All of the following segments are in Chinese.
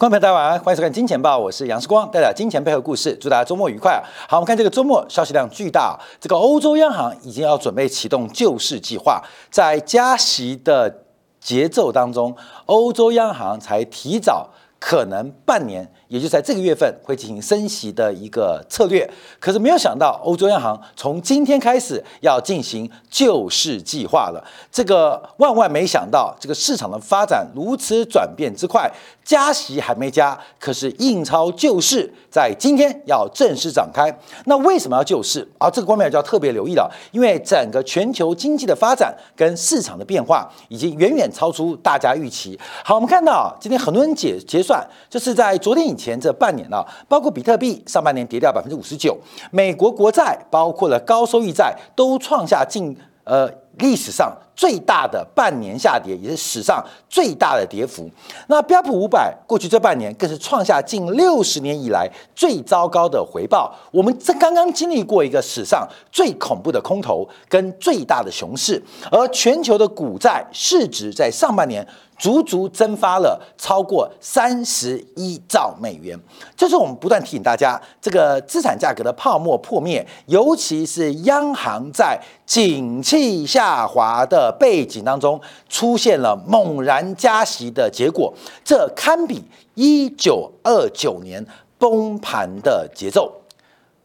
观众朋友大家晚安，欢迎收看《金钱报》，我是杨世光，带来金钱背后故事，祝大家周末愉快。好，我们看这个周末消息量巨大，这个欧洲央行已经要准备启动救市计划，在加息的节奏当中，欧洲央行才提早可能半年。也就在这个月份会进行升息的一个策略，可是没有想到欧洲央行从今天开始要进行救市计划了。这个万万没想到，这个市场的发展如此转变之快，加息还没加，可是印钞救市在今天要正式展开。那为什么要救市？而这个方面就要特别留意了，因为整个全球经济的发展跟市场的变化已经远远超出大家预期。好，我们看到今天很多人结结算，就是在昨天已。前这半年啊，包括比特币上半年跌掉百分之五十九，美国国债包括了高收益债都创下近呃历史上最大的半年下跌，也是史上最大的跌幅。那标普五百过去这半年更是创下近六十年以来最糟糕的回报。我们这刚刚经历过一个史上最恐怖的空头跟最大的熊市，而全球的股债市值在上半年。足足蒸发了超过三十一兆美元，这是我们不断提醒大家，这个资产价格的泡沫破灭，尤其是央行在景气下滑的背景当中出现了猛然加息的结果，这堪比一九二九年崩盘的节奏。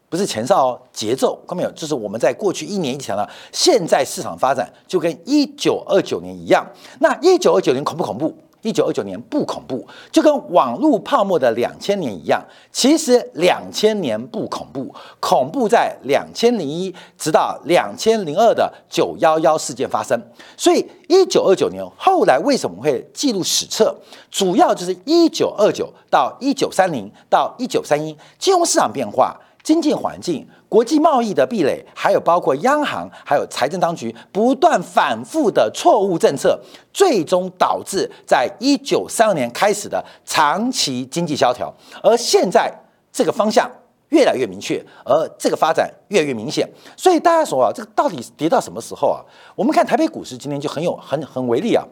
不是前哨哦节奏，看到没有？就是我们在过去一年以前了，现在市场发展就跟一九二九年一样。那一九二九年恐不恐怖？一九二九年不恐怖，就跟网络泡沫的两千年一样。其实两千年不恐怖，恐怖在两千零一直到两千零二的九幺幺事件发生。所以一九二九年后来为什么会记录史册？主要就是一九二九到一九三零到一九三一金融市场变化。经济环境、国际贸易的壁垒，还有包括央行、还有财政当局不断反复的错误政策，最终导致在一九三二年开始的长期经济萧条。而现在这个方向越来越明确，而这个发展越来越明显。所以大家说啊，这个到底跌到什么时候啊？我们看台北股市今天就很有很很为例啊。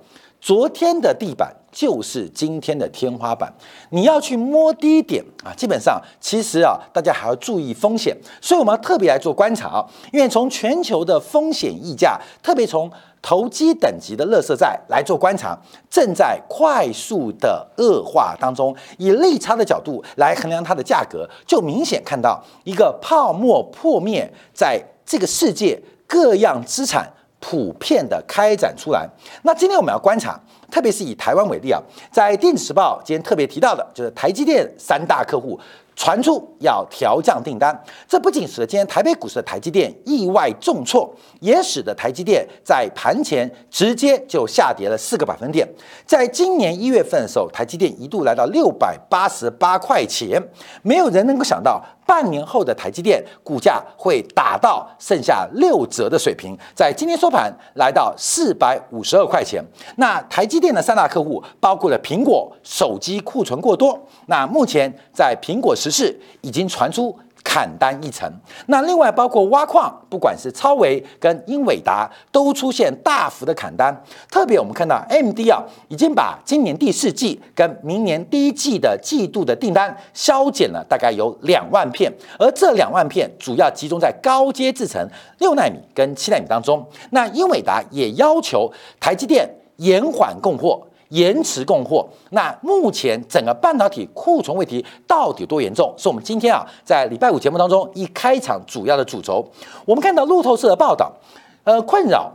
昨天的地板就是今天的天花板，你要去摸低点啊，基本上其实啊，大家还要注意风险，所以我们要特别来做观察啊，因为从全球的风险溢价，特别从投机等级的垃圾债来做观察，正在快速的恶化当中，以利差的角度来衡量它的价格，就明显看到一个泡沫破灭，在这个世界各样资产。普遍的开展出来。那今天我们要观察，特别是以台湾为例啊，在电子时报今天特别提到的，就是台积电三大客户。传出要调降订单，这不仅使得今天台北股市的台积电意外重挫，也使得台积电在盘前直接就下跌了四个百分点。在今年一月份的时候，台积电一度来到六百八十八块钱，没有人能够想到半年后的台积电股价会打到剩下六折的水平，在今天收盘来到四百五十二块钱。那台积电的三大客户包括了苹果手机库存过多，那目前在苹果。十四已经传出砍单一层，那另外包括挖矿，不管是超维跟英伟达，都出现大幅的砍单。特别我们看到 MD 啊，已经把今年第四季跟明年第一季的季度的订单削减了大概有两万片，而这两万片主要集中在高阶制程六纳米跟七纳米当中。那英伟达也要求台积电延缓供货。延迟供货，那目前整个半导体库存问题到底多严重？是我们今天啊在礼拜五节目当中一开场主要的主轴。我们看到路透社的报道，呃，困扰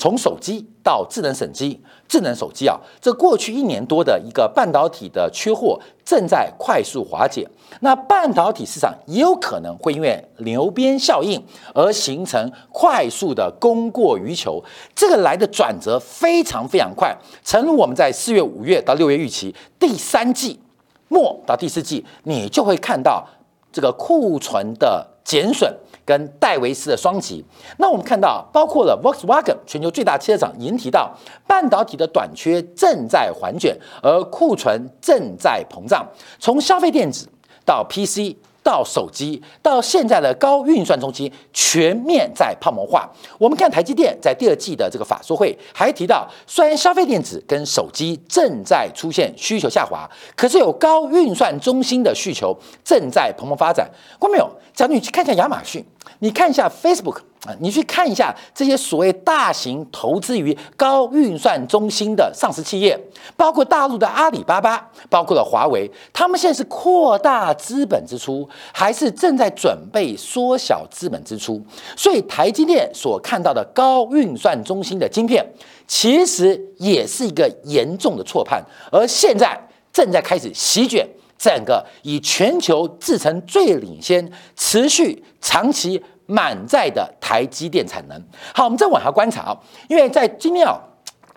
从手机到智能手机。智能手机啊，这过去一年多的一个半导体的缺货正在快速化解。那半导体市场也有可能会因为牛鞭效应而形成快速的供过于求，这个来的转折非常非常快。诚如我们在四月、五月到六月预期，第三季末到第四季，你就会看到这个库存的减损。跟戴维斯的双极，那我们看到，包括了 Volkswagen 全球最大汽车厂您提到，半导体的短缺正在缓卷，而库存正在膨胀。从消费电子到 PC 到手机，到现在的高运算中心，全面在泡沫化。我们看台积电在第二季的这个法说会，还提到，虽然消费电子跟手机正在出现需求下滑，可是有高运算中心的需求正在蓬勃发展。观众朋友，假如你去看一下亚马逊，你看一下 Facebook。啊，你去看一下这些所谓大型投资于高运算中心的上市企业，包括大陆的阿里巴巴，包括了华为，他们现在是扩大资本支出，还是正在准备缩小资本支出？所以台积电所看到的高运算中心的晶片，其实也是一个严重的错判，而现在正在开始席卷整个以全球制程最领先、持续长期。满载的台积电产能。好，我们再往下观察啊，因为在今天啊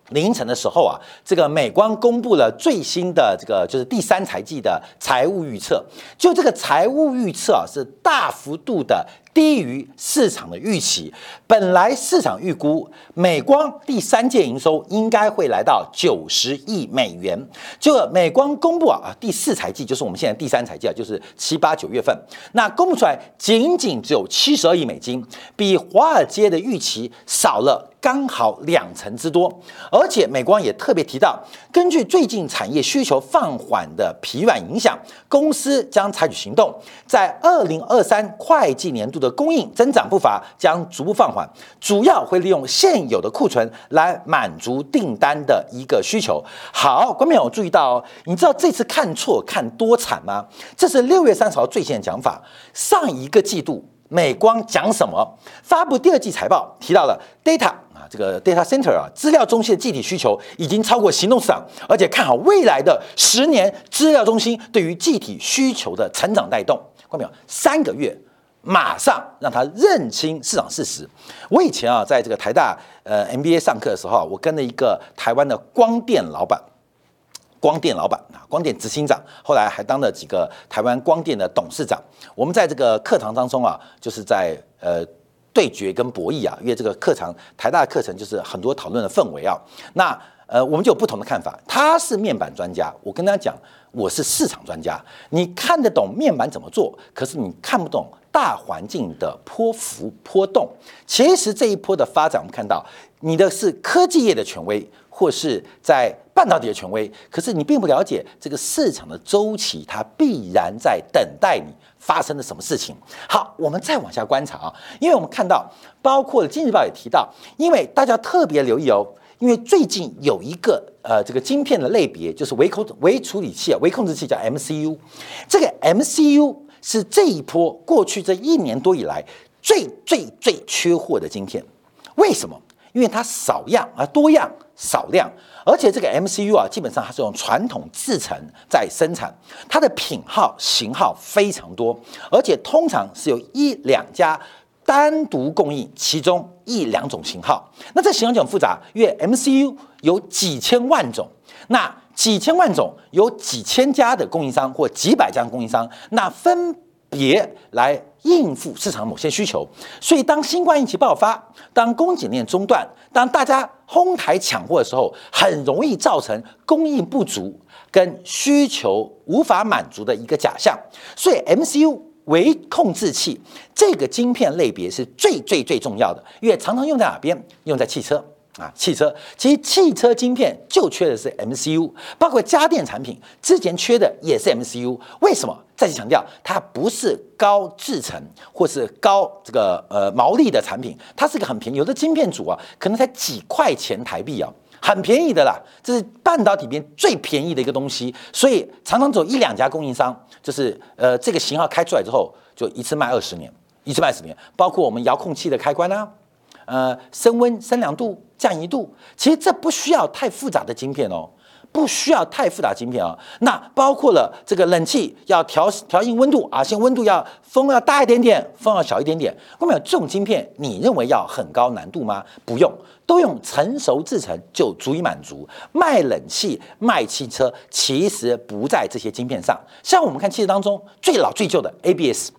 凌晨的时候啊，这个美光公布了最新的这个就是第三财季的财务预测，就这个财务预测啊是大幅度的。低于市场的预期，本来市场预估美光第三届营收应该会来到九十亿美元，就美光公布啊啊第四财季就是我们现在第三财季啊，就是七八九月份，那公布出来仅仅只有七十二亿美金，比华尔街的预期少了。刚好两成之多，而且美光也特别提到，根据最近产业需求放缓的疲软影响，公司将采取行动，在二零二三会计年度的供应增长步伐将逐步放缓，主要会利用现有的库存来满足订单的一个需求。好，观众有注意到哦，你知道这次看错看多惨吗？这是六月三十号最新的讲法，上一个季度美光讲什么？发布第二季财报提到了 data 啊。这个 data center 啊，资料中心的具体需求已经超过行动市场，而且看好未来的十年，资料中心对于具体需求的成长带动。看到没有？三个月，马上让他认清市场事实。我以前啊，在这个台大呃 MBA 上课的时候，我跟了一个台湾的光电老板，光电老板啊，光电执行长，后来还当了几个台湾光电的董事长。我们在这个课堂当中啊，就是在呃。对决跟博弈啊，因为这个课程台大的课程就是很多讨论的氛围啊。那呃，我们就有不同的看法。他是面板专家，我跟他讲，我是市场专家。你看得懂面板怎么做，可是你看不懂大环境的波幅波动。其实这一波的发展，我们看到你的是科技业的权威，或是在半导体的权威，可是你并不了解这个市场的周期，它必然在等待你。发生了什么事情？好，我们再往下观察啊，因为我们看到，包括《今日报》也提到，因为大家特别留意哦，因为最近有一个呃这个晶片的类别，就是微控微处理器啊，微控制器叫 MCU，这个 MCU 是这一波过去这一年多以来最最最缺货的晶片，为什么？因为它少样啊，多样少量。而且这个 MCU 啊，基本上它是用传统制程在生产，它的品号型号非常多，而且通常是有一两家单独供应其中一两种型号。那这型号就很复杂，因为 MCU 有几千万种，那几千万种有几千家的供应商或几百家供应商，那分别来应付市场某些需求。所以当新冠疫情爆发，当供给链中断，当大家哄抬抢货的时候，很容易造成供应不足跟需求无法满足的一个假象。所以，MCU 微控制器这个晶片类别是最最最重要的，因为常常用在哪边？用在汽车。啊，汽车其实汽车晶片就缺的是 MCU，包括家电产品之前缺的也是 MCU。为什么？再次强调，它不是高制成或是高这个呃毛利的产品，它是个很便宜。有的晶片组啊，可能才几块钱台币啊，很便宜的啦。这是半导体里面最便宜的一个东西，所以常常走一两家供应商，就是呃这个型号开出来之后，就一次卖二十年，一次卖十年。包括我们遥控器的开关啊。呃，升温、升两度、降一度，其实这不需要太复杂的晶片哦，不需要太复杂晶片哦。那包括了这个冷气要调调硬温度啊，现在温度要风要大一点点，风要小一点点。有没有这种晶片？你认为要很高难度吗？不用，都用成熟制成就足以满足。卖冷气、卖汽车，其实不在这些晶片上。像我们看汽车当中最老最旧的 ABS。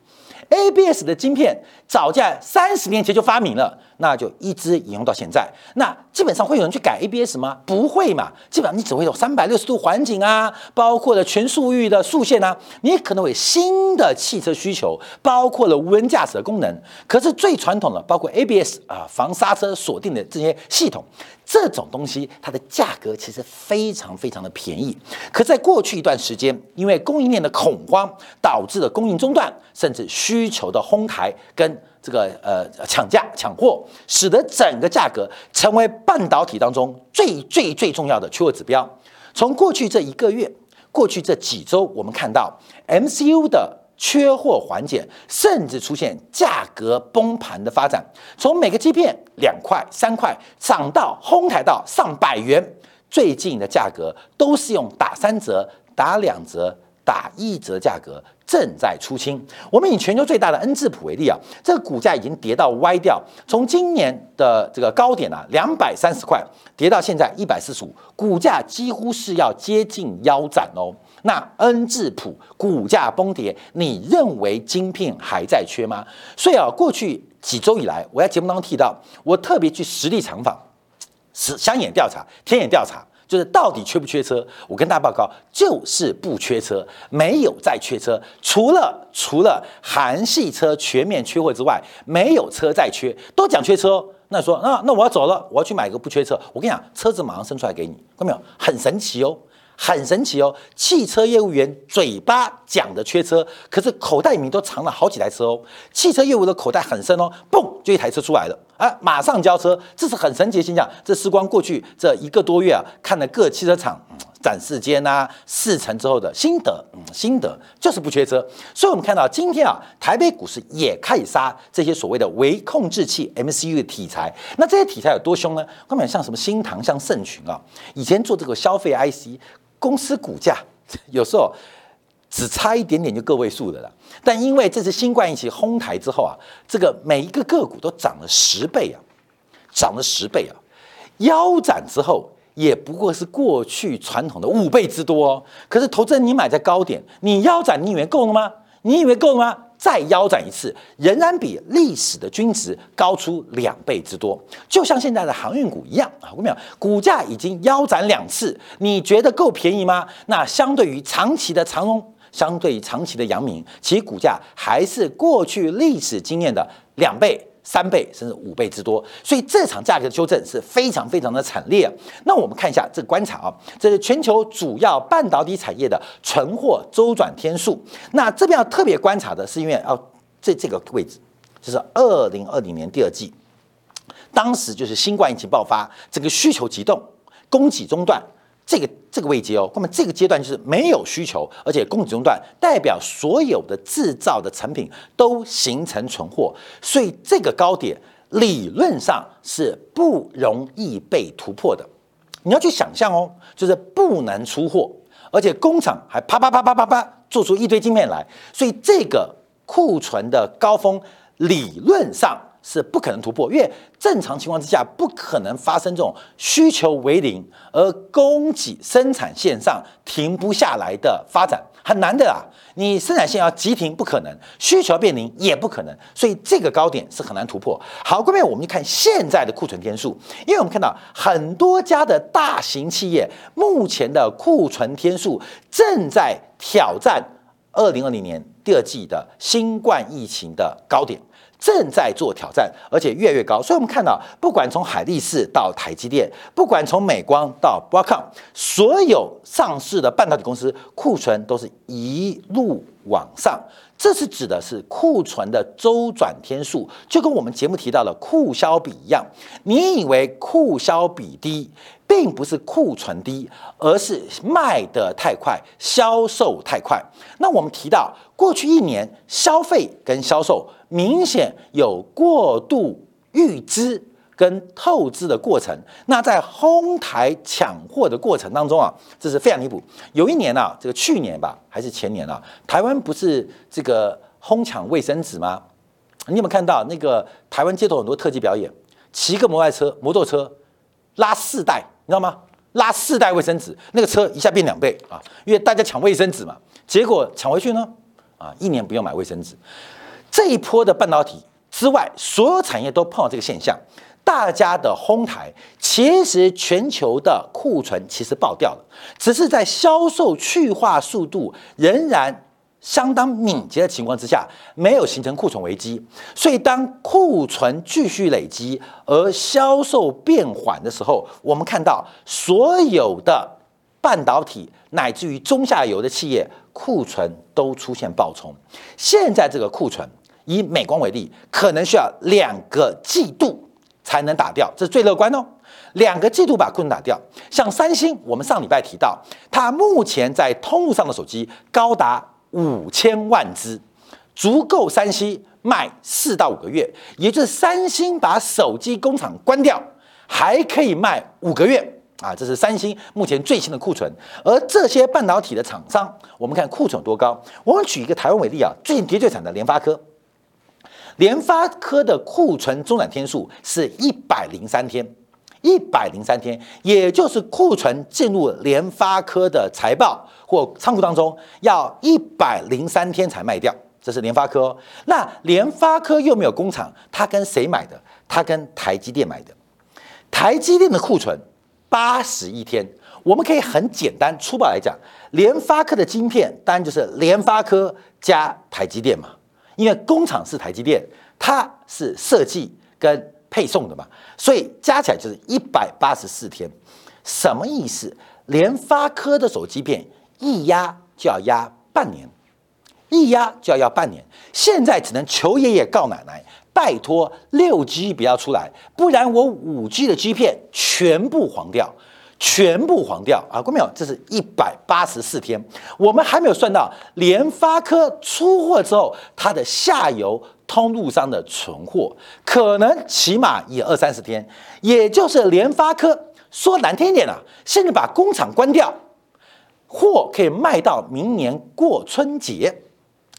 ABS 的晶片早在三十年前就发明了，那就一直引用到现在。那基本上会有人去改 ABS 吗？不会嘛，基本上你只会有三百六十度环景啊，包括了全速域的速线啊，你可能会新的汽车需求，包括了无人驾驶的功能。可是最传统的，包括 ABS 啊，防刹车锁定的这些系统。这种东西它的价格其实非常非常的便宜，可在过去一段时间，因为供应链的恐慌导致了供应中断，甚至需求的哄抬跟这个呃抢价抢货，使得整个价格成为半导体当中最最最重要的缺货指标。从过去这一个月，过去这几周，我们看到 MCU 的。缺货缓解，甚至出现价格崩盘的发展。从每个基片两块、三块涨到哄抬到上百元，最近的价格都是用打三折、打两折、打一折价格正在出清。我们以全球最大的恩智浦为例啊，这个股价已经跌到歪掉，从今年的这个高点啊两百三十块，跌到现在一百四十五，股价几乎是要接近腰斩哦。那恩智浦股价崩跌，你认为晶片还在缺吗？所以啊，过去几周以来，我在节目当中提到，我特别去实地采访、实相眼调查、天眼调查，就是到底缺不缺车？我跟大家报告，就是不缺车，没有再缺车，除了除了韩系车全面缺货之外，没有车再缺，都讲缺车。那说那那我要走了，我要去买个不缺车。我跟你讲，车子马上生出来给你，看到没有？很神奇哦。很神奇哦，汽车业务员嘴巴讲的缺车，可是口袋里面都藏了好几台车哦。汽车业务的口袋很深哦，嘣就一台车出来了，啊，马上交车，这是很神奇的现象。这时光过去这一个多月啊，看了各汽车厂展示间啊，试乘之后的心得，嗯，心得就是不缺车。所以我们看到今天啊，台北股市也开始杀这些所谓的微控制器 MCU 的题材。那这些题材有多凶呢？根本像什么新唐、像盛群啊，以前做这个消费 IC。公司股价 有时候只差一点点就个位数的了，但因为这次新冠疫情哄抬之后啊，这个每一个个股都涨了十倍啊，涨了十倍啊，腰斩之后也不过是过去传统的五倍之多哦。可是投资人你买在高点，你腰斩你以为够了吗？你以为够了吗？再腰斩一次，仍然比历史的均值高出两倍之多，就像现在的航运股一样啊！我跟你讲，股价已经腰斩两次，你觉得够便宜吗？那相对于长期的长荣，相对于长期的阳明，其股价还是过去历史经验的两倍。三倍甚至五倍之多，所以这场价格的修正是非常非常的惨烈。那我们看一下这个观察啊，这是全球主要半导体产业的存货周转天数。那这边要特别观察的是，因为哦，这这个位置就是二零二零年第二季，当时就是新冠疫情爆发，整个需求急动，供给中断。这个这个位阶哦，那么这个阶段就是没有需求，而且供给中断，代表所有的制造的成品都形成存货，所以这个高点理论上是不容易被突破的。你要去想象哦，就是不能出货，而且工厂还啪啪啪啪啪啪做出一堆晶片来，所以这个库存的高峰理论上。是不可能突破，因为正常情况之下不可能发生这种需求为零而供给生产线上停不下来的发展，很难的啊！你生产线要急停不可能，需求变零也不可能，所以这个高点是很难突破。好，各位，我们就看现在的库存天数，因为我们看到很多家的大型企业目前的库存天数正在挑战二零二零年第二季的新冠疫情的高点。正在做挑战，而且越来越高。所以，我们看到，不管从海力士到台积电，不管从美光到 b r o c o m 所有上市的半导体公司库存都是一路往上。这是指的是库存的周转天数，就跟我们节目提到的库销比一样。你以为库销比低，并不是库存低，而是卖得太快，销售太快。那我们提到过去一年消费跟销售。明显有过度预支跟透支的过程，那在哄抬抢货的过程当中啊，这是非常离谱。有一年啊，这个去年吧，还是前年啊，台湾不是这个哄抢卫生纸吗？你有没有看到那个台湾街头很多特技表演，骑个摩托车，摩托车拉四袋，你知道吗？拉四袋卫生纸，那个车一下变两倍啊，因为大家抢卫生纸嘛，结果抢回去呢，啊，一年不用买卫生纸。这一波的半导体之外，所有产业都碰到这个现象。大家的哄抬，其实全球的库存其实爆掉了，只是在销售去化速度仍然相当敏捷的情况之下，没有形成库存危机。所以当库存继续累积而销售变缓的时候，我们看到所有的半导体乃至于中下游的企业库存都出现爆冲。现在这个库存，以美光为例，可能需要两个季度。才能打掉，这是最乐观哦。两个季度把库存打掉。像三星，我们上礼拜提到，它目前在通路上的手机高达五千万只，足够三星卖四到五个月。也就是三星把手机工厂关掉，还可以卖五个月啊！这是三星目前最新的库存。而这些半导体的厂商，我们看库存有多高。我们举一个台湾为例啊，最近跌最惨的联发科。联发科的库存中转天数是一百零三天，一百零三天，也就是库存进入联发科的财报或仓库当中要一百零三天才卖掉，这是联发科。那联发科又没有工厂，他跟谁买的？他跟台积电买的。台积电的库存八十一天，我们可以很简单粗暴来讲，联发科的晶片当然就是联发科加台积电嘛。因为工厂是台积电，它是设计跟配送的嘛，所以加起来就是一百八十四天。什么意思？联发科的手机片一压就要压半年，一压就要压半年。现在只能求爷爷告奶奶，拜托六 G 不要出来，不然我五 G 的 G 片全部黄掉。全部黄掉啊！各位朋友，这是一百八十四天，我们还没有算到联发科出货之后，它的下游通路商的存货，可能起码也二三十天。也就是联发科说难听一点啊，甚至把工厂关掉，货可以卖到明年过春节。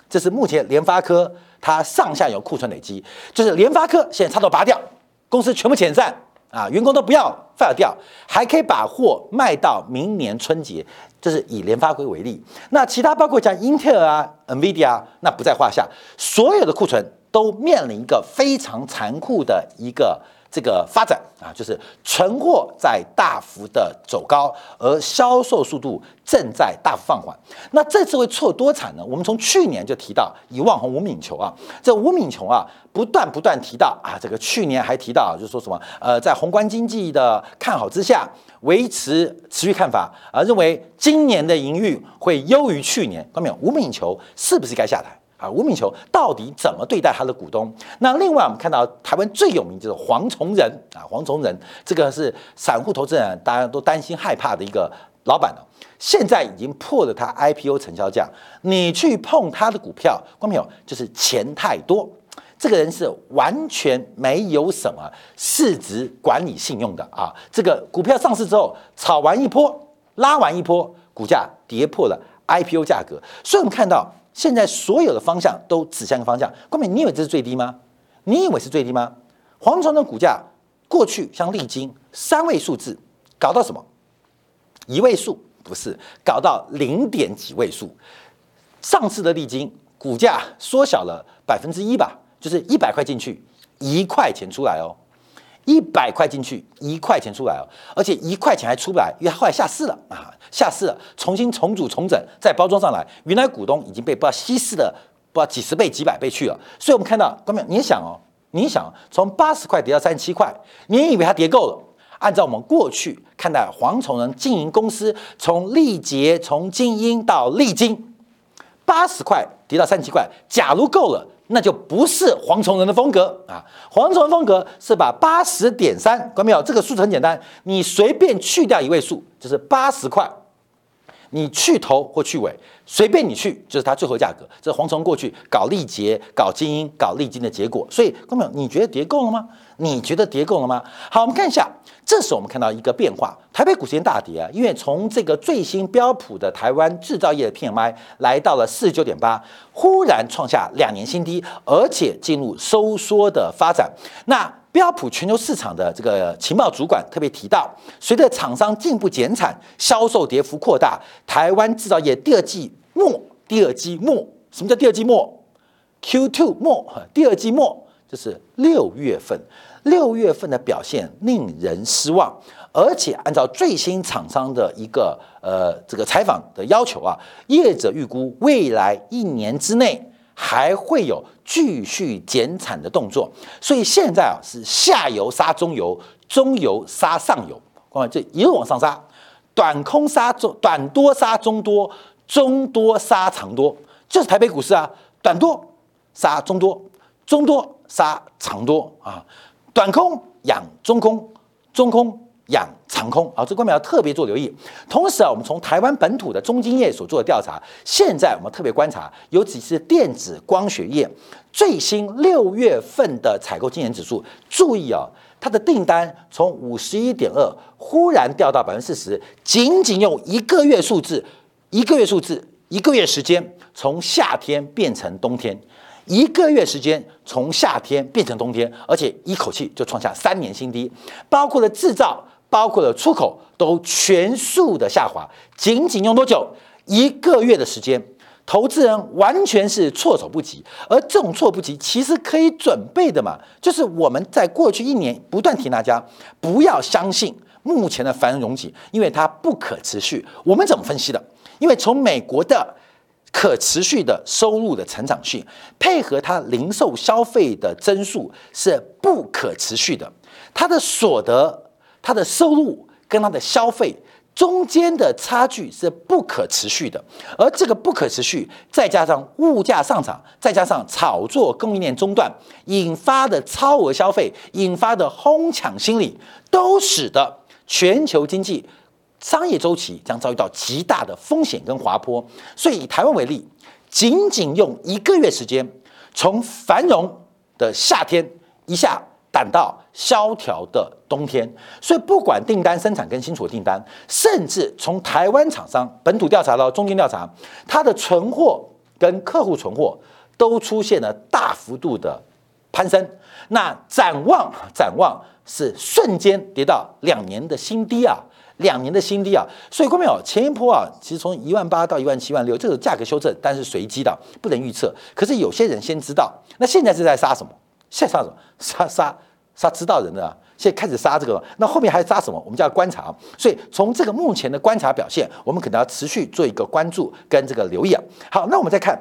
这是目前联发科它上下游库存累积，就是联发科现在插头拔掉，公司全部遣散。啊，员工都不要 fire 掉，还可以把货卖到明年春节，这是以联发科为例。那其他包括像英特尔啊、NVIDIA，那不在话下。所有的库存都面临一个非常残酷的一个。这个发展啊，就是存货在大幅的走高，而销售速度正在大幅放缓。那这次会错多惨呢？我们从去年就提到以万红吴敏球啊，这吴敏球啊，不断不断提到啊，这个去年还提到就是说什么呃，在宏观经济的看好之下，维持持续看法啊，认为今年的营运会优于去年。看到没有？吴敏球是不是该下台？啊，吴敏球到底怎么对待他的股东？那另外我们看到台湾最有名就是黄崇仁啊，黄崇仁这个是散户投资人大家都担心害怕的一个老板了，现在已经破了他 IPO 成交价，你去碰他的股票，光没有就是钱太多。这个人是完全没有什么市值管理信用的啊！这个股票上市之后炒完一波，拉完一波，股价跌破了 IPO 价格，所以我们看到。现在所有的方向都指向一个方向，光明，你以为这是最低吗？你以为是最低吗？黄崇的股价过去像历经三位数字，搞到什么？一位数不是，搞到零点几位数。上次的历经股价缩小了百分之一吧，就是一百块进去，一块钱出来哦。一百块进去，一块钱出来哦，而且一块钱还出不来，因为后来下市了啊，下市了，重新重组重整，再包装上来，原来股东已经被不知道稀释的不知道几十倍几百倍去了，所以我们看到，观众你想哦，你想从八十块跌到三十七块，你以为它跌够了？按照我们过去看待黄崇仁经营公司，从力捷从精英到利金，八十块跌到三十七块，假如够了。那就不是蝗虫人的风格啊！蝗虫人风格是把八十点三，看到没有？这个数字很简单，你随便去掉一位数，就是八十块，你去头或去尾，随便你去，就是它最后价格。这是蝗虫过去搞力捷、搞精英、搞利金的结果。所以，看到没有？你觉得跌够了吗？你觉得跌够了吗？好，我们看一下。这时我们看到一个变化，台北股市大跌啊，因为从这个最新标普的台湾制造业的 PMI 来到了四十九点八，忽然创下两年新低，而且进入收缩的发展。那标普全球市场的这个情报主管特别提到，随着厂商进一步减产，销售跌幅扩大，台湾制造业第二季末，第二季末，什么叫第二季末？Q2 末，第二季末就是六月份，六月份的表现令人失望，而且按照最新厂商的一个呃这个采访的要求啊，业者预估未来一年之内还会有继续减产的动作，所以现在啊是下游杀中游，中游杀上游，光这一路往上杀，短空杀中，短多杀中多，中多杀长多，就是台北股市啊，短多。杀中多，中多杀长多啊，短空养中空，中空仰长空啊，这观众要特别做留意。同时啊，我们从台湾本土的中金业所做的调查，现在我们特别观察，尤其是电子光学业最新六月份的采购经营指数，注意啊，它的订单从五十一点二忽然掉到百分之四十，仅仅用一个月数字，一个月数字，一个月时间，从夏天变成冬天。一个月时间，从夏天变成冬天，而且一口气就创下三年新低，包括了制造，包括了出口，都全数的下滑。仅仅用多久？一个月的时间，投资人完全是措手不及。而这种措不及，其实可以准备的嘛，就是我们在过去一年不断提大家不要相信目前的繁荣景，因为它不可持续。我们怎么分析的？因为从美国的。可持续的收入的成长性，配合它零售消费的增速是不可持续的。它的所得、它的收入跟它的消费中间的差距是不可持续的。而这个不可持续，再加上物价上涨，再加上炒作供应链中断引发的超额消费，引发的哄抢心理，都使得全球经济。商业周期将遭遇到极大的风险跟滑坡，所以以台湾为例，仅仅用一个月时间，从繁荣的夏天一下赶到萧条的冬天。所以不管订单生产跟新出的订单，甚至从台湾厂商本土调查到中间调查，它的存货跟客户存货都出现了大幅度的攀升。那展望展望是瞬间跌到两年的新低啊！两年的新低啊，所以各位朋友，前一波啊，其实从一万八到一万七万六，这个价格修正，但是随机的，不能预测。可是有些人先知道，那现在是在杀什么？现在杀什么？杀杀杀知道人的啊！现在开始杀这个，那后面还杀什么？我们就要观察。所以从这个目前的观察表现，我们可能要持续做一个关注跟这个留意啊。好，那我们再看，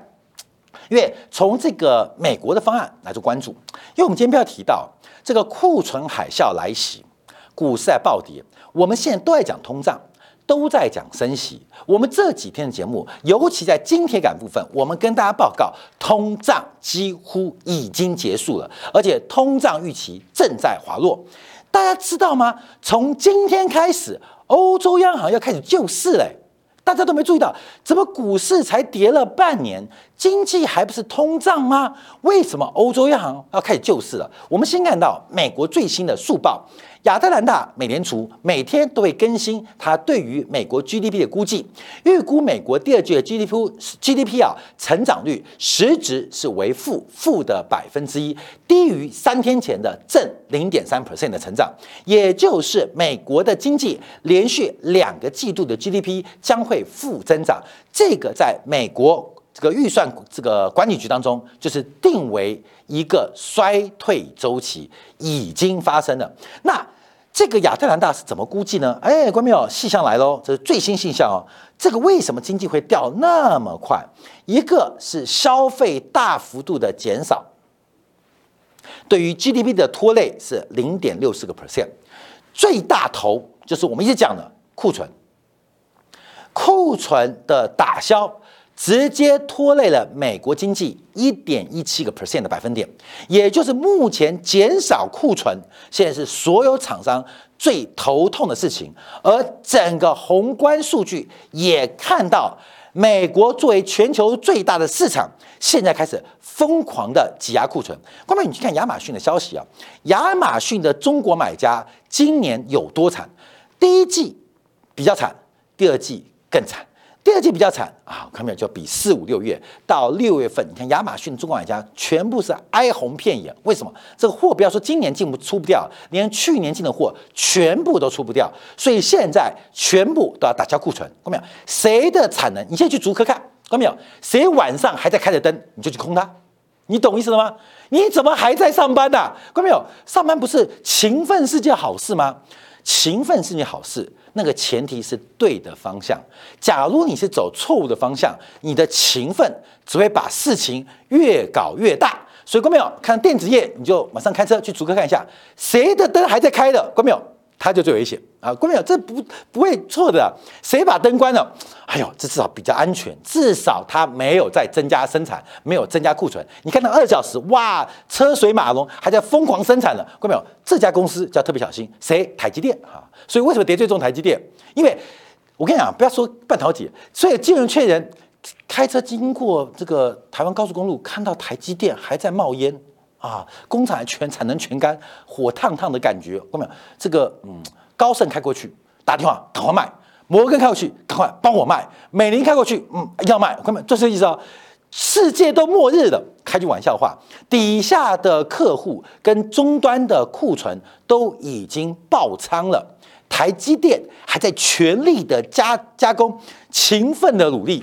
因为从这个美国的方案来做关注，因为我们今天不要提到这个库存海啸来袭，股市在暴跌。我们现在都在讲通胀，都在讲升息。我们这几天的节目，尤其在金铁杆部分，我们跟大家报告，通胀几乎已经结束了，而且通胀预期正在滑落。大家知道吗？从今天开始，欧洲央行要开始救市嘞。大家都没注意到，怎么股市才跌了半年，经济还不是通胀吗？为什么欧洲央行要开始救市了？我们先看到美国最新的速报。亚特兰大美联储每天都会更新它对于美国 GDP 的估计，预估美国第二季的 GDP GDP 啊成长率实值是为负负的百分之一，低于三天前的正零点三 percent 的成长，也就是美国的经济连续两个季度的 GDP 将会负增长，这个在美国。这个预算这个管理局当中，就是定为一个衰退周期已经发生了。那这个亚特兰大是怎么估计呢？哎，观众朋友，细项来喽，这是最新细项哦。这个为什么经济会掉那么快？一个是消费大幅度的减少，对于 GDP 的拖累是零点六四个 percent。最大头就是我们一直讲的库存，库存的打消。直接拖累了美国经济一点一七个 percent 的百分点，也就是目前减少库存，现在是所有厂商最头痛的事情。而整个宏观数据也看到，美国作为全球最大的市场，现在开始疯狂的挤压库存。后面你去看亚马逊的消息啊，亚马逊的中国买家今年有多惨？第一季比较惨，第二季更惨。第二季比较惨啊，看到没有？就比四五六月到六月份，你看亚马逊中国买家全部是哀鸿遍野。为什么？这个货不要说今年进不出不掉，连去年进的货全部都出不掉，所以现在全部都要打消库存。看到没有？谁的产能？你现在去逐客看，看到没有？谁晚上还在开着灯，你就去空它。你懂意思了吗？你怎么还在上班呢？看到没有？上班不是勤奋是件好事吗？勤奋是件好事，那个前提是对的方向。假如你是走错误的方向，你的勤奋只会把事情越搞越大。所以，看到没有？看电子业，你就马上开车去逐个看一下，谁的灯还在开的？看到没有？它就最危险啊！关没有？这不不会错的。谁把灯关了？哎呦，这至少比较安全，至少它没有在增加生产，没有增加库存。你看到二小时，哇，车水马龙，还在疯狂生产了。关没有？这家公司就要特别小心。谁？台积电啊！所以为什么跌最重？台积电？因为我跟你讲，不要说半导体，所以金融圈人开车经过这个台湾高速公路，看到台积电还在冒烟。啊，工厂全产能全干，火烫烫的感觉，看到没有？这个嗯，高盛开过去打电话，赶快卖；摩根开过去，赶快帮我卖；美林开过去，嗯，要卖，看到没有？这是意思啊，世界都末日了，开句玩笑话，底下的客户跟终端的库存都已经爆仓了，台积电还在全力的加加工，勤奋的努力，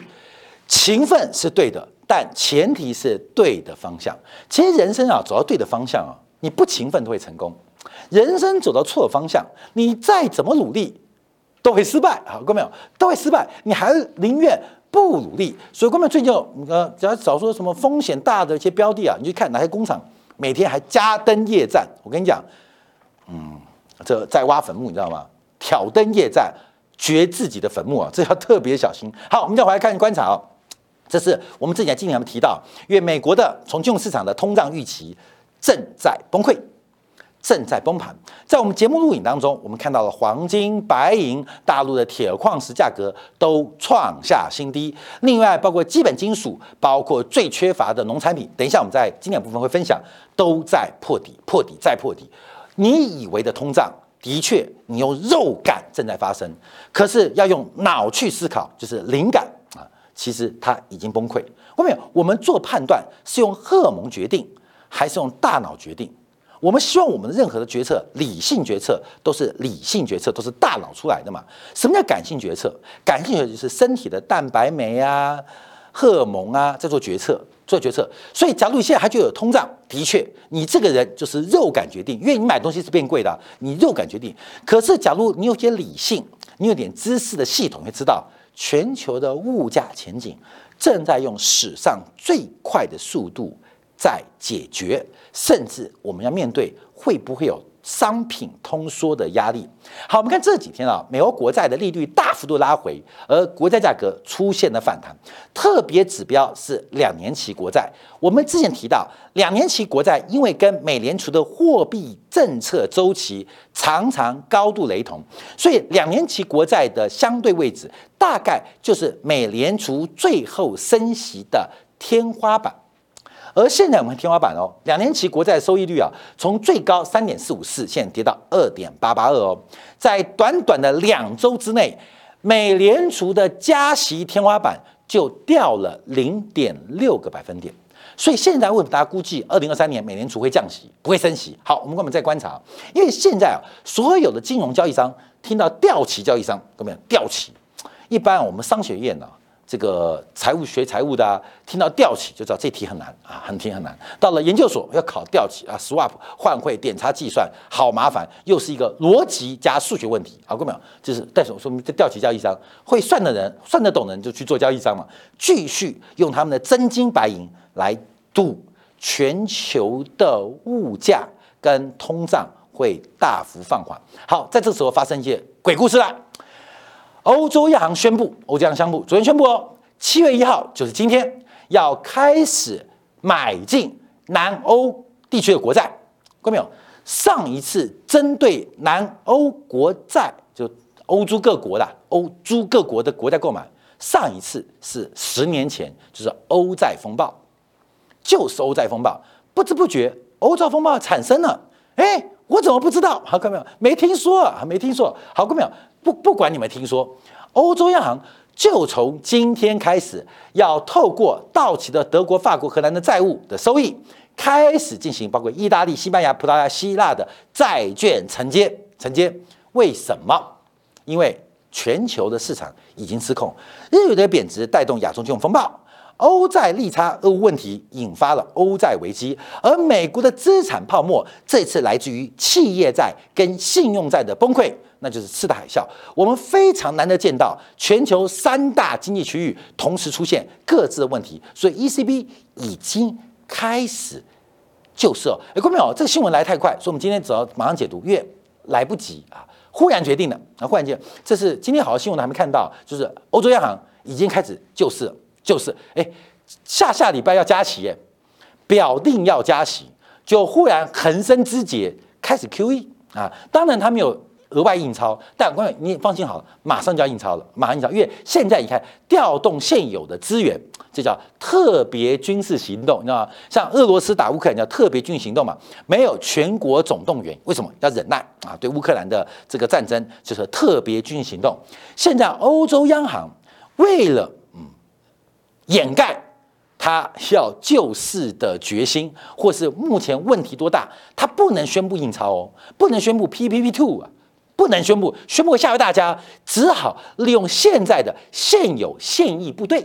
勤奋是对的。但前提是对的方向。其实人生啊，走到对的方向啊，你不勤奋都会成功；人生走到错的方向，你再怎么努力都会失败。好，各位没有？都会失败。你还是宁愿不努力。所以，各位最近呃，只要找说什么风险大的一些标的啊，你去看哪些工厂每天还加灯夜战。我跟你讲，嗯，这在挖坟墓，你知道吗？挑灯夜战，掘自己的坟墓啊，这要特别小心。好，我们再回来看观察啊。这是我们之前经常提到，因为美国的从金融市场的通胀预期正在崩溃，正在崩盘。在我们节目录影当中，我们看到了黄金、白银、大陆的铁矿石价格都创下新低。另外，包括基本金属，包括最缺乏的农产品，等一下我们在经典部分会分享，都在破底、破底再破底。你以为的通胀，的确你用肉感正在发生，可是要用脑去思考，就是灵感。其实它已经崩溃。后面我们做判断是用荷尔蒙决定，还是用大脑决定？我们希望我们的任何的决策，理性决策都是理性决策，都是大脑出来的嘛？什么叫感性决策？感性决策就是身体的蛋白酶啊、荷尔蒙啊在做决策，做决策。所以，假如你现在还就有通胀，的确，你这个人就是肉感决定，因为你买东西是变贵的，你肉感决定。可是，假如你有些理性，你有点知识的系统，会知道。全球的物价前景正在用史上最快的速度在解决，甚至我们要面对会不会有？商品通缩的压力。好，我们看这几天啊，美国国债的利率大幅度拉回，而国债价格出现了反弹。特别指标是两年期国债。我们之前提到，两年期国债因为跟美联储的货币政策周期常常高度雷同，所以两年期国债的相对位置大概就是美联储最后升息的天花板。而现在我们天花板哦，两年期国债收益率啊，从最高三点四五四，现在跌到二点八八二哦，在短短的两周之内，美联储的加息天花板就掉了零点六个百分点。所以现在为什么大家估计二零二三年美联储会降息，不会升息？好，我们我们再观察，因为现在啊，所有的金融交易商听到掉期交易商，有没有掉期？一般我们商学院呢？这个财务学财务的，听到调起就知道这题很难啊，很题很难。到了研究所要考调起啊，swap 换汇点差计算，好麻烦，又是一个逻辑加数学问题，好过没有？就是但是说明这调起交易商会算的人，算得懂的人就去做交易商嘛，继续用他们的真金白银来赌全球的物价跟通胀会大幅放缓。好，在这时候发生一些鬼故事了。欧洲央行宣布，欧洲央行宣布，昨天宣布哦，七月一号就是今天要开始买进南欧地区的国债，看到没有？上一次针对南欧国债，就欧洲各国的欧洲各国的国债购买，上一次是十年前，就是欧债风暴，就是欧债风暴，不知不觉欧债风暴产生了，哎，我怎么不知道？好，看到没有？没听说啊，没听说，好，看到没有？不，不管你们听说，欧洲央行就从今天开始，要透过到期的德国、法国、荷兰的债务的收益，开始进行包括意大利、西班牙、葡萄牙、希腊的债券承接。承接为什么？因为全球的市场已经失控，日元的贬值带动亚洲金融风暴，欧债利差俄乌问题引发了欧债危机，而美国的资产泡沫这次来自于企业债跟信用债的崩溃，那就是次贷海啸。我们非常难得见到全球三大经济区域同时出现各自的问题，所以 ECB 已经开始救市。哎，各位朋友，这个新闻来太快，所以我们今天只要马上解读，因为来不及啊。忽然决定的啊，忽然间，这是今天好的新闻都还没看到，就是欧洲央行已经开始救市了，就是，哎，下下礼拜要加息，表定要加息，就忽然横生枝节，开始 QE 啊，当然他没有。额外印钞，但关你放心好了，马上就要印钞了，马上印钞，因为现在你看调动现有的资源，这叫特别军事行动，你知道吗？像俄罗斯打乌克兰叫特别军事行动嘛，没有全国总动员，为什么要忍耐啊？对乌克兰的这个战争就是特别军事行动。现在欧洲央行为了掩盖他要救市的决心，或是目前问题多大，他不能宣布印钞哦，不能宣布 PPP two 啊。不能宣布，宣布吓唬大家，只好利用现在的现有现役部队，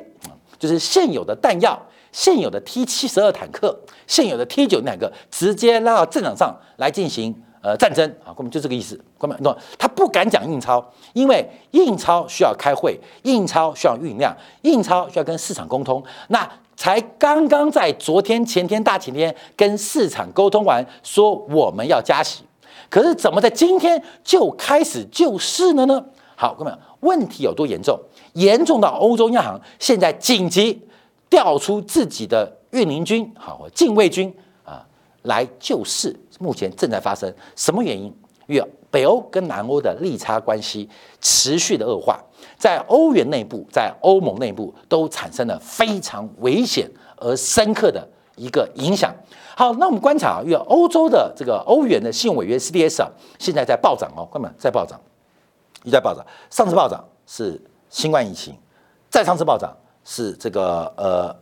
就是现有的弹药、现有的 T 七十二坦克、现有的 T 九坦克，直接拉到战场上来进行呃战争啊，根本就这个意思。根本懂？他不敢讲印钞，因为印钞需要开会，印钞需要酝酿，印钞需要跟市场沟通。那才刚刚在昨天、前天、大前天跟市场沟通完，说我们要加息。可是怎么在今天就开始救市了呢？好，各位，问题有多严重？严重到欧洲央行现在紧急调出自己的运营军，好，禁卫军啊，来救市。目前正在发生什么原因？因为北欧跟南欧的利差关系持续的恶化，在欧元内部，在欧盟内部都产生了非常危险而深刻的一个影响。好，那我们观察啊，因为欧洲的这个欧元的信用违约 CDS 啊，现在在暴涨哦，根本在暴涨，一在暴涨。上次暴涨是新冠疫情，再上次暴涨是这个呃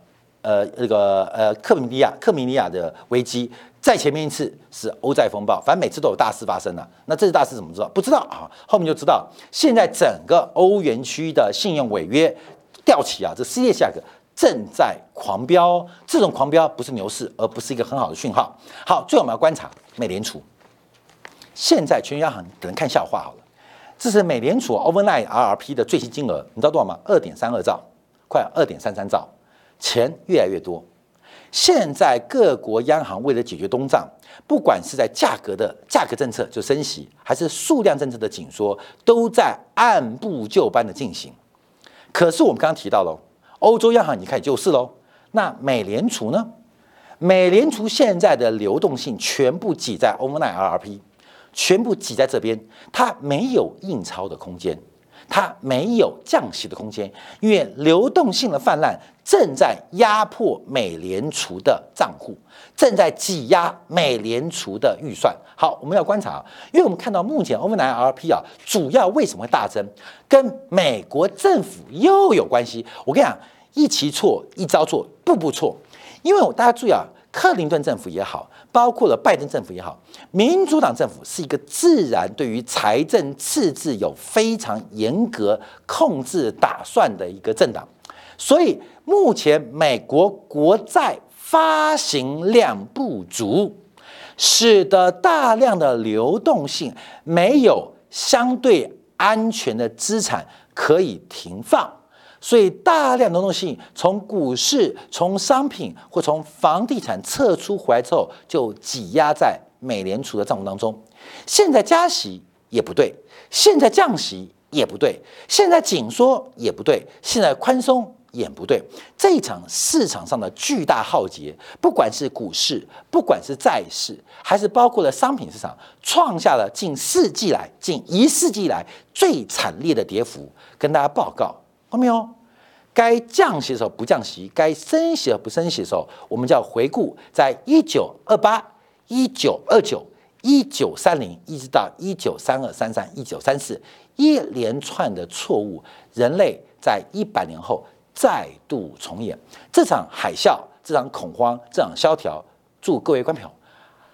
呃那个呃克米尼亚克米尼亚的危机，再前面一次是欧债风暴，反正每次都有大事发生了。那这次大事怎么知道？不知道啊，后面就知道。现在整个欧元区的信用违约吊起啊，这世界价格。正在狂飙，这种狂飙不是牛市，而不是一个很好的讯号。好，最后我们要观察美联储。现在全球央行可能看笑话好了，这是美联储 overnight RRP 的最新金额，你知道多少吗？二点三二兆，快二点三三兆，钱越来越多。现在各国央行为了解决通胀，不管是在价格的价格政策就升息，还是数量政策的紧缩，都在按部就班的进行。可是我们刚刚提到了。欧洲央行已经开始救市喽？那美联储呢？美联储现在的流动性全部挤在 overnight RRP，全部挤在这边，它没有印钞的空间，它没有降息的空间，因为流动性的泛滥正在压迫美联储的账户，正在挤压美联储的预算。好，我们要观察，因为我们看到目前 overnight RRP 啊，主要为什么会大增？跟美国政府又有关系。我跟你讲，一期错，一招错，步步错。因为我大家注意啊，克林顿政府也好，包括了拜登政府也好，民主党政府是一个自然对于财政赤字有非常严格控制打算的一个政党，所以目前美国国债发行量不足。使得大量的流动性没有相对安全的资产可以停放，所以大量流动性从股市、从商品或从房地产撤出回来之后，就挤压在美联储的账户当中。现在加息也不对，现在降息也不对，现在紧缩也不对，现在宽松。也不对，这一场市场上的巨大浩劫，不管是股市，不管是债市，还是包括了商品市场，创下了近世纪来、近一世纪来最惨烈的跌幅。跟大家报告，没有？该降息的时候不降息，该升息而不升息的时候，我们就要回顾，在一九二八、一九二九、一九三零，一直到一九三二、三三、一九三四，一连串的错误，人类在一百年后。再度重演这场海啸，这场恐慌，这场萧条。祝各位观众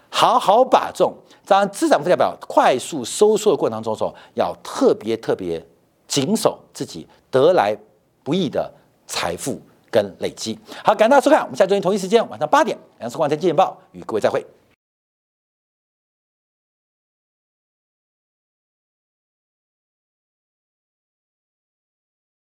好好把重。当资产负债表快速收缩的过程当中，时候要特别特别谨守自己得来不易的财富跟累积。好，感谢大家收看，我们下周一同一时间晚上八点，杨世光在《金钱报》与各位再会。